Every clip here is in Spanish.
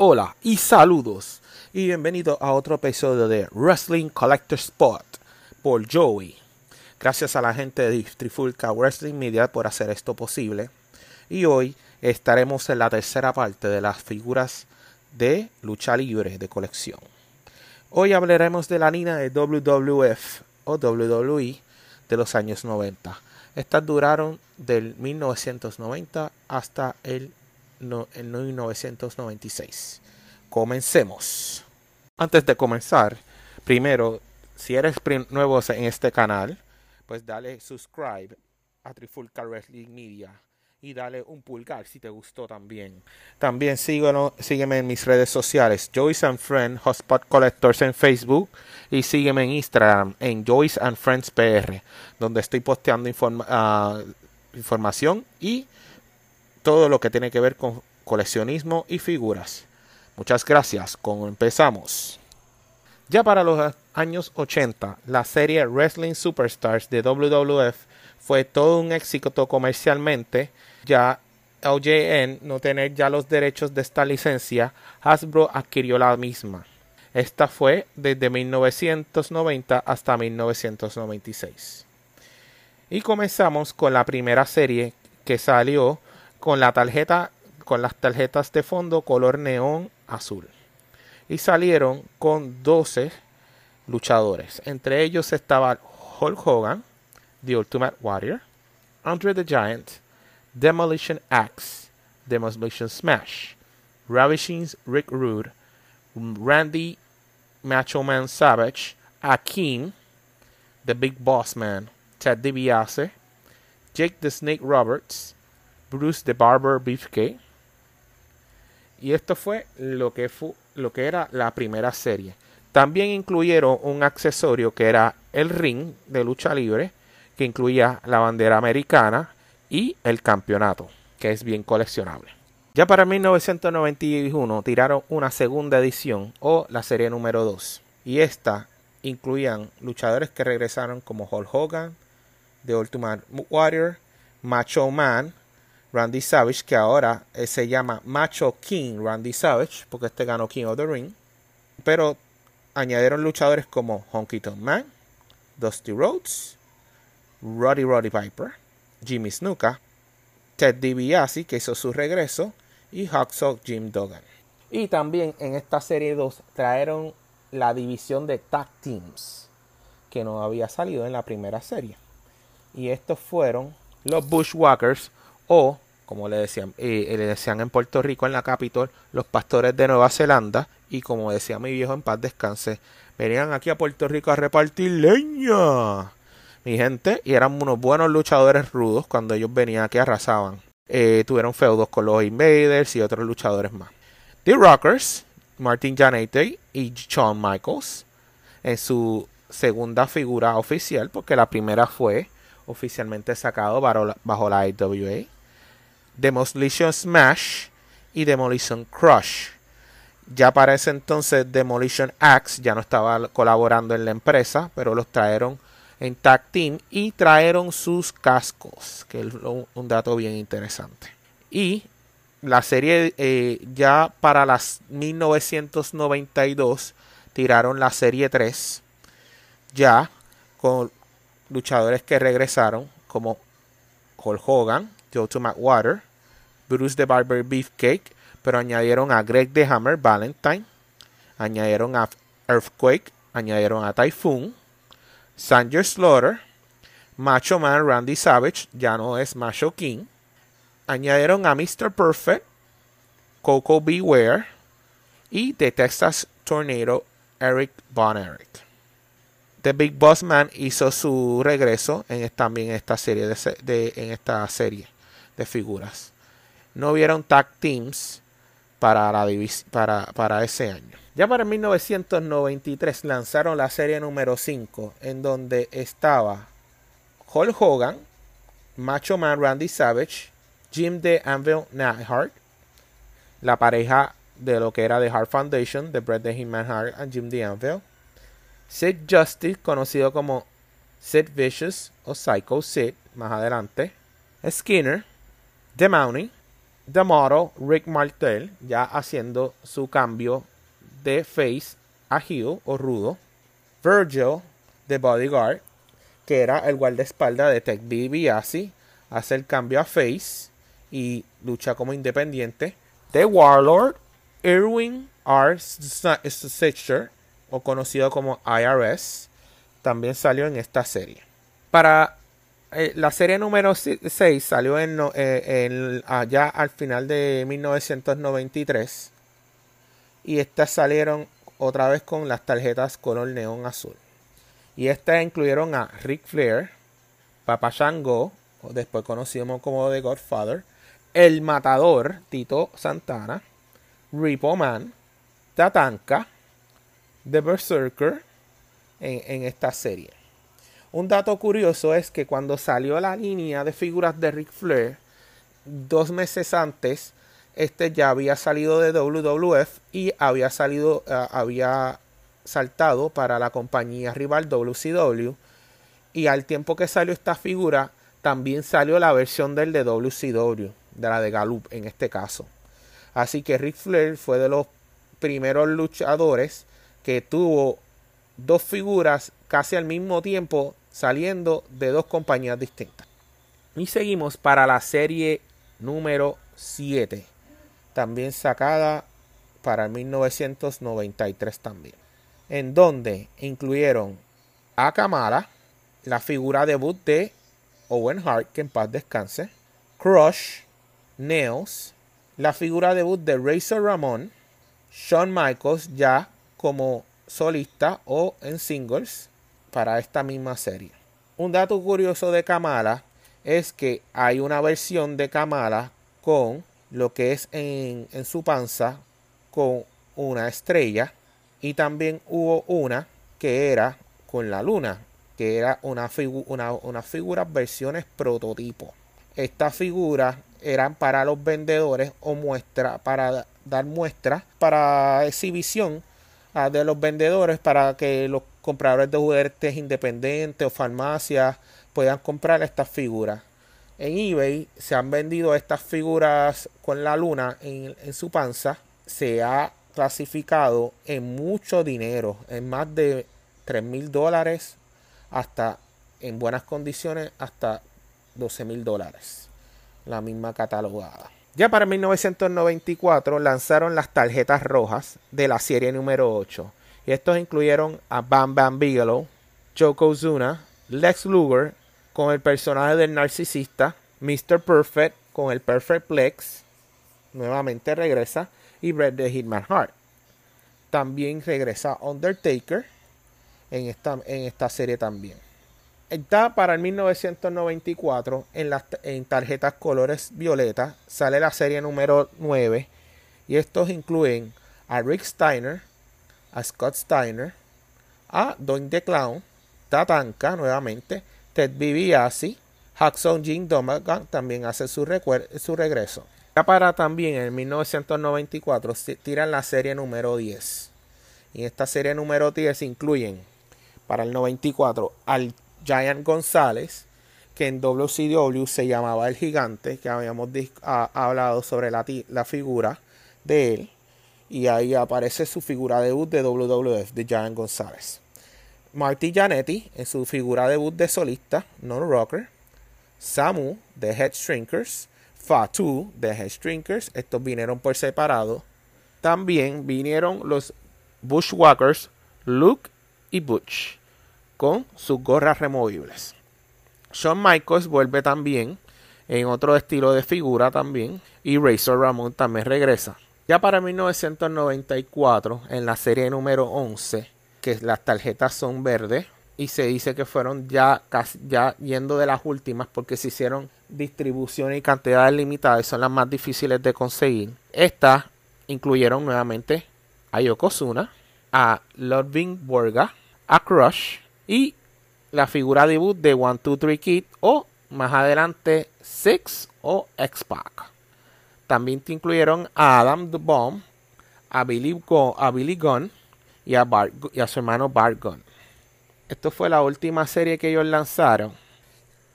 Hola y saludos y bienvenido a otro episodio de Wrestling Collector Spot por Joey. Gracias a la gente de Trifulca Wrestling Media por hacer esto posible. Y hoy estaremos en la tercera parte de las figuras de lucha libre de colección. Hoy hablaremos de la línea de WWF o WWE de los años 90. Estas duraron del 1990 hasta el, el 1996. Comencemos. Antes de comenzar, primero, si eres nuevo en este canal, pues dale subscribe a Trifulca Wrestling Media y dale un pulgar si te gustó también. También sígueme en mis redes sociales, Joyce and Friends Hotspot Collectors en Facebook y sígueme en Instagram en Joyce and Friends PR, donde estoy posteando ah, información y todo lo que tiene que ver con coleccionismo y figuras. Muchas gracias, empezamos. Ya para los años 80, la serie Wrestling Superstars de WWF fue todo un éxito comercialmente ya LJN no tener ya los derechos de esta licencia, Hasbro adquirió la misma. Esta fue desde 1990 hasta 1996. Y comenzamos con la primera serie que salió con la tarjeta con las tarjetas de fondo color neón azul. Y salieron con 12 luchadores. Entre ellos estaba Hulk Hogan, The Ultimate Warrior, Andre the Giant, Demolition Axe, Demolition Smash, Ravishing's Rick Rude, Randy Macho Man Savage, Akeem, The Big Boss Man, Ted DiBiase, Jake the Snake Roberts, Bruce the Barber Beefcake. Y esto fue lo que, lo que era la primera serie. También incluyeron un accesorio que era el ring de lucha libre, que incluía la bandera americana, y el campeonato, que es bien coleccionable. Ya para 1991 tiraron una segunda edición o la serie número 2 y esta incluían luchadores que regresaron como Hulk Hogan, The Ultimate Warrior, Macho Man, Randy Savage, que ahora eh, se llama Macho King Randy Savage, porque este ganó King of the Ring. Pero añadieron luchadores como Honky Tonk Man, Dusty Rhodes, Roddy Roddy Piper, Jimmy Snuka, Ted DiBiase, que hizo su regreso, y Hacksaw Jim Duggan. Y también en esta serie 2 trajeron la división de Tag Teams, que no había salido en la primera serie. Y estos fueron los Bushwhackers, o como le decían, eh, le decían en Puerto Rico en la Capitol, los pastores de Nueva Zelanda. Y como decía mi viejo en paz descanse, venían aquí a Puerto Rico a repartir leña mi gente, y eran unos buenos luchadores rudos cuando ellos venían aquí arrasaban. Eh, tuvieron feudos con los Invaders y otros luchadores más. The Rockers, Martin Jannetty y Shawn Michaels, en su segunda figura oficial, porque la primera fue oficialmente sacado bajo la IWA. Demolition Smash y Demolition Crush. Ya para ese entonces Demolition Axe ya no estaba colaborando en la empresa, pero los trajeron en Tag Team y trajeron sus cascos, que es un dato bien interesante. Y la serie eh, ya para las 1992 tiraron la serie 3 ya con luchadores que regresaron como Hulk Hogan, Joe to McWater, Bruce the Barber Beefcake, pero añadieron a Greg the Hammer Valentine, añadieron a Earthquake, añadieron a Typhoon, Sanger Slaughter, Macho Man Randy Savage, ya no es Macho King. Añadieron a Mr. Perfect, Coco Beware y The Texas Tornado Eric Von Eric. The Big Boss Man hizo su regreso en, también esta serie de, en esta serie de figuras. No vieron tag teams para, la para, para ese año. Ya para 1993 lanzaron la serie número 5, en donde estaba Hulk Hogan, Macho Man Randy Savage, Jim de Anvil Neidhart, la pareja de lo que era The Hart Foundation, de Bret the Hitman Hart y Jim de Anvil, Sid Justice, conocido como Sid Vicious o Psycho Sid, más adelante, Skinner, The Mountie, The Model, Rick Martel, ya haciendo su cambio de face a heel o rudo. Virgil, The Bodyguard, que era el guardaespaldas de Tech DiBiase, hace el cambio a face y lucha como independiente. The Warlord, Irwin R. Stitcher, o conocido como IRS, también salió en esta serie. Para eh, la serie número 6 salió en, eh, allá al final de 1993 y estas salieron otra vez con las tarjetas color neón azul. Y estas incluyeron a Rick Flair, Papa Shango, después conocido como The Godfather, El Matador, Tito Santana, Repo Man, Tatanka, The Berserker en esta serie. Un dato curioso es que cuando salió la línea de figuras de Ric Flair, dos meses antes, este ya había salido de WWF y había salido, eh, había saltado para la compañía rival WCW. Y al tiempo que salió esta figura, también salió la versión del de WCW, de la de Gallup en este caso. Así que Ric Flair fue de los primeros luchadores que tuvo dos figuras casi al mismo tiempo saliendo de dos compañías distintas. Y seguimos para la serie número 7, también sacada para 1993 también, en donde incluyeron a Kamala, la figura debut de Owen Hart, que en paz descanse, Crush, Nails, la figura debut de Razor Ramon, Shawn Michaels ya como solista o en singles para esta misma serie. Un dato curioso de Kamala es que hay una versión de Kamala con lo que es en, su panza con una estrella y también hubo una que era con la luna que era una, figura versiones prototipo estas figuras eran para los vendedores o muestra para dar muestra para exhibición ah, de los vendedores para que los compradores de juguetes independientes o farmacias puedan comprar estas figuras. En eBay se han vendido estas figuras con la luna en, su panza. Se ha clasificado en mucho dinero, en más de 3 mil dólares hasta en buenas condiciones hasta 12 mil dólares. La misma catalogada. Ya para 1994 lanzaron las tarjetas rojas de la serie número 8 y estos incluyeron a Bam Bam Bigelow, Kozuna, Lex Luger con el personaje del narcisista, Mr. Perfect con el Perfect Plex, nuevamente regresa, y Bret the Hitman Hart. También regresa Undertaker en esta, en esta serie también. Está para el 1994 en, las, en tarjetas colores violeta. Sale la serie número 9. Y estos incluyen a Rick Steiner, a Scott Steiner, a Don the Clown, Tatanka nuevamente, Ted DiBiase, Hacksaw Jim Domagan también hace su, su regreso. Ya para también en 1994 tiran la serie número 10. Y esta serie número 10 incluyen para el 94 al Giant González, que en WCW se llamaba el gigante, que habíamos hablado sobre la, figura de él y ahí aparece su figura debut de WWF de Giant González. Marty Janetti en su figura debut de solista, non rocker. Samu de Head Shrinkers. Fatu de Head Shrinkers. Estos vinieron por separado. También vinieron los Bushwhackers, Luke y Butch, con sus gorras removibles. Shawn Michaels vuelve también en otro estilo de figura también. Y Razor Ramon también regresa. Ya para 1994, en la serie número 11, que las tarjetas son verdes y se dice que fueron ya, casi, ya yendo de las últimas porque se hicieron distribución y cantidades limitadas, son las más difíciles de conseguir. Estas incluyeron nuevamente a Yokozuna, a Ludwig Borga, a Crush y la figura debut de One Two Three Kid o más adelante Six o X-Pac. También te incluyeron a Adam the Bomb, a Billy, Gunn y a, y a su hermano Bart Gunn. Esto fue la última serie que ellos lanzaron.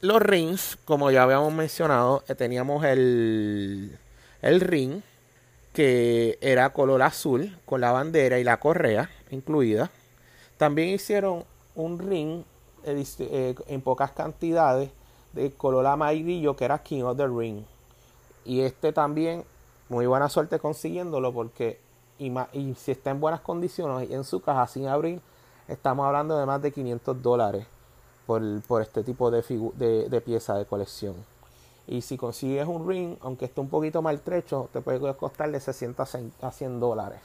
Los rings, como ya habíamos mencionado, eh, teníamos el, el ring, que era color azul, con la bandera y la correa incluida. También hicieron un ring eh, en pocas cantidades de color amarillo, que era King of the Ring. Y este también, muy buena suerte consiguiéndolo, porque y, si está en buenas condiciones y en su caja sin abrir, estamos hablando de más de 500 dólares por, este tipo de, de, pieza de colección. Y si consigues un ring, aunque esté un poquito maltrecho, te puede costar de 60 a 100 dólares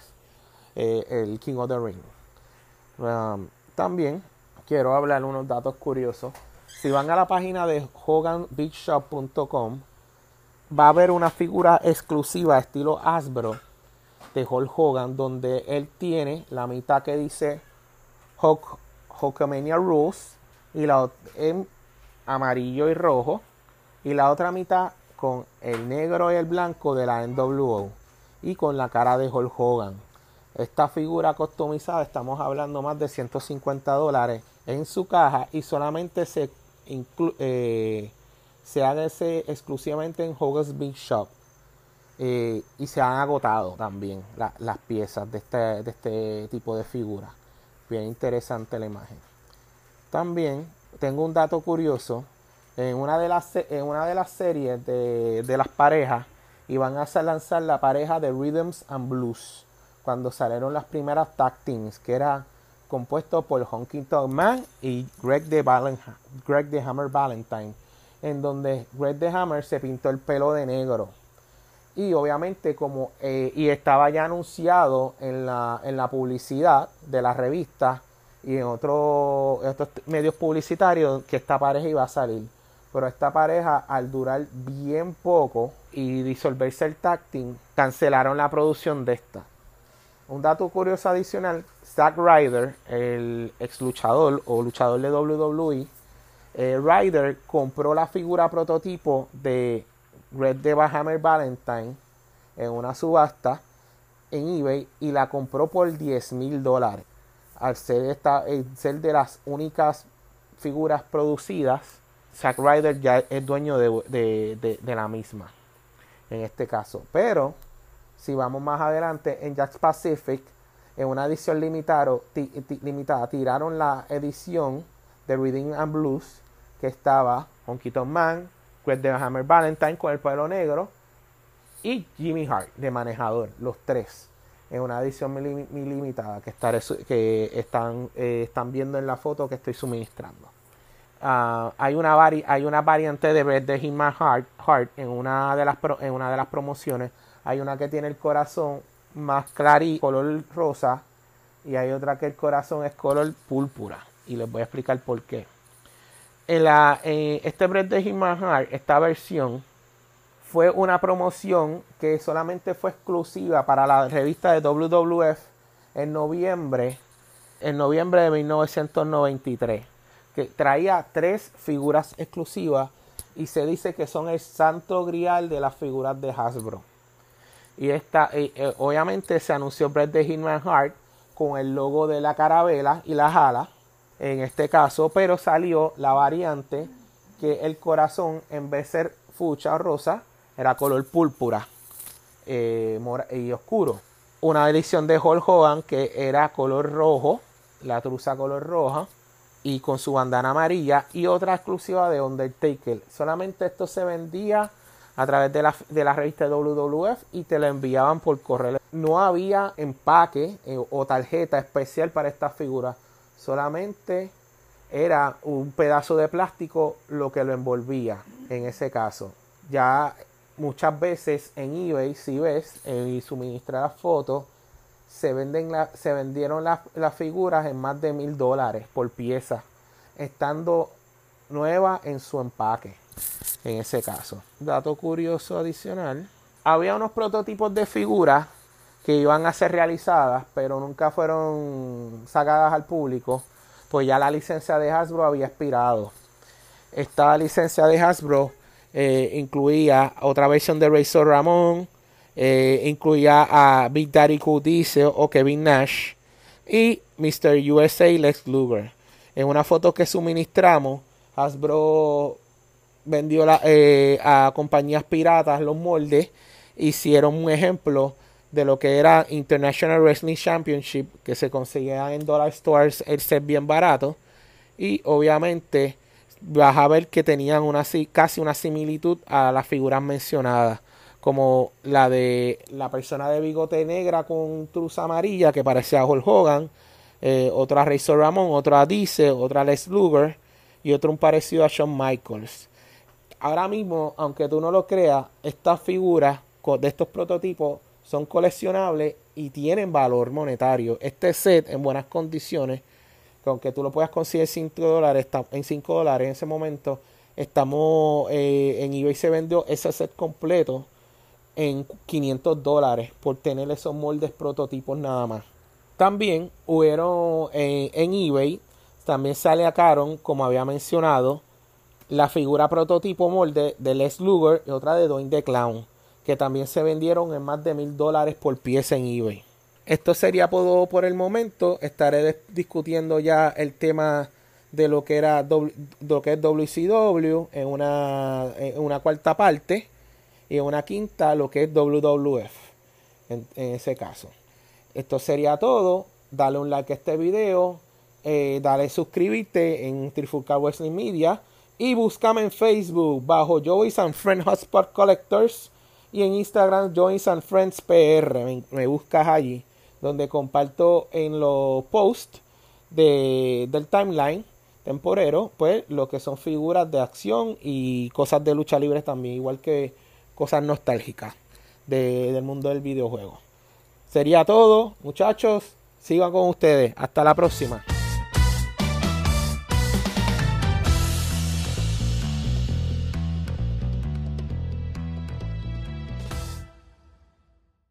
eh, el King of the Ring. Um, también quiero hablar unos datos curiosos. Si van a la página de hoganbeachshop.com, va a haber una figura exclusiva estilo Hasbro de Hulk Hogan, donde él tiene la mitad que dice Hulk, Hulkamania Rules y la en amarillo y rojo y la otra mitad con el negro y el blanco de la NWO y con la cara de Hulk Hogan. Esta figura customizada estamos hablando más de 150 dólares en su caja y solamente se, eh, se exclusivamente en Hogan's Big Shop. Eh, y se han agotado también las piezas de este, de este tipo de figura. Bien interesante la imagen. También tengo un dato curioso. En una de las, en una de las series de, de las parejas iban a lanzar la pareja de Rhythms and Blues cuando salieron las primeras tag teams que era compuesto por Honky Tonk Man y Greg de, Hammer Valentine en donde Greg de Hammer se pintó el pelo de negro y obviamente como eh, y estaba ya anunciado en la, en la publicidad de la revista y en, otros medios publicitarios que esta pareja iba a salir. Pero esta pareja, al durar bien poco y disolverse el tacting, cancelaron la producción de esta. Un dato curioso adicional, Zack Ryder, el ex luchador o luchador de WWE, eh, Ryder compró la figura prototipo de Red Devil Hammer Valentine en una subasta en eBay y la compró por 10 mil dólares al ser, esta, ser de las únicas figuras producidas, Zack Ryder ya es dueño de, la misma, en este caso. Pero, si vamos más adelante, en Jack Pacific, en una edición limitada, tiraron la edición de Reading and Blues, que estaba con Keaton Man, Greg de Hammer Valentine con el pelo negro, y Jimmy Hart de manejador, los tres en una edición limitada que, eh, están viendo en la foto que estoy suministrando. Ah, hay, una variante de Red de de las en una de las promociones. Hay una que tiene el corazón más clarito, color rosa, y hay otra que el corazón es color púrpura. Y les voy a explicar por qué. En este Red de esta versión, fue una promoción que solamente fue exclusiva para la revista de WWF en noviembre, en noviembre de 1993, que traía tres figuras exclusivas y se dice que son el santo grial de las figuras de Hasbro. Y esta, eh, obviamente se anunció Brett de Hitman Heart con el logo de la carabela y la jala, en este caso, pero salió la variante que el corazón en vez de ser fucha o rosa, era color púrpura eh, y oscuro. Una edición de Hulk Hogan que era color rojo, la truza color roja y con su bandana amarilla y otra exclusiva de Undertaker. Solamente esto se vendía a través de la, de la revista WWF y te lo enviaban por correo. No había empaque eh, o tarjeta especial para esta figura. Solamente era un pedazo de plástico lo que lo envolvía en ese caso. Ya muchas veces en eBay, si ves, y suministrar fotos, se, venden la, se vendieron las figuras en más de mil dólares por pieza, estando nueva en su empaque, en ese caso. Dato curioso adicional, había unos prototipos de figuras que iban a ser realizadas, pero nunca fueron sacadas al público, pues ya la licencia de Hasbro había expirado. Esta licencia de Hasbro eh, incluía otra versión de Razor Ramón, eh, incluía a Big Daddy Cool o Kevin Nash y Mr. USA Lex Luger. En una foto que suministramos, Hasbro vendió eh, a compañías piratas los moldes hicieron un ejemplo de lo que era International Wrestling Championship, que se conseguía en Dollar Stores el set bien barato. Y obviamente vas a ver que tenían una, casi una similitud a las figuras mencionadas. Como la de la persona de bigote negra con truz amarilla que parecía a Hulk Hogan. Eh, otra Razor Ramón, otra Dice, otra Les Luger y otro un parecido a Shawn Michaels. Ahora mismo, aunque tú no lo creas, estas figuras de estos prototipos son coleccionables y tienen valor monetario. Este set en buenas condiciones, que aunque tú lo puedas conseguir 5 dólares, en 5 dólares en ese momento, estamos eh, en eBay se vendió ese set completo en 500 dólares por tener esos moldes prototipos nada más. También hubieron eh, en eBay, también sale a Caron, como había mencionado, la figura prototipo molde de Les Luger y otra de Doin the Clown que también se vendieron en más de mil dólares por pieza en eBay. Esto sería todo por el momento. Estaré discutiendo ya el tema de lo que era lo que es WCW en una, en una cuarta parte y en una quinta lo que es WWF en, ese caso. Esto sería todo. Dale un like a este video. Eh, dale suscribirte en Trifulca Wrestling Media. Y búscame en Facebook bajo Joey's and Friend Hotspot Collectors y en Instagram Joins and Friends PR. Me, buscas allí, donde comparto en los posts de, del timeline temporero, pues lo que son figuras de acción y cosas de lucha libre también, igual que cosas nostálgicas del mundo del videojuego. Sería todo, muchachos. Sigan con ustedes. Hasta la próxima.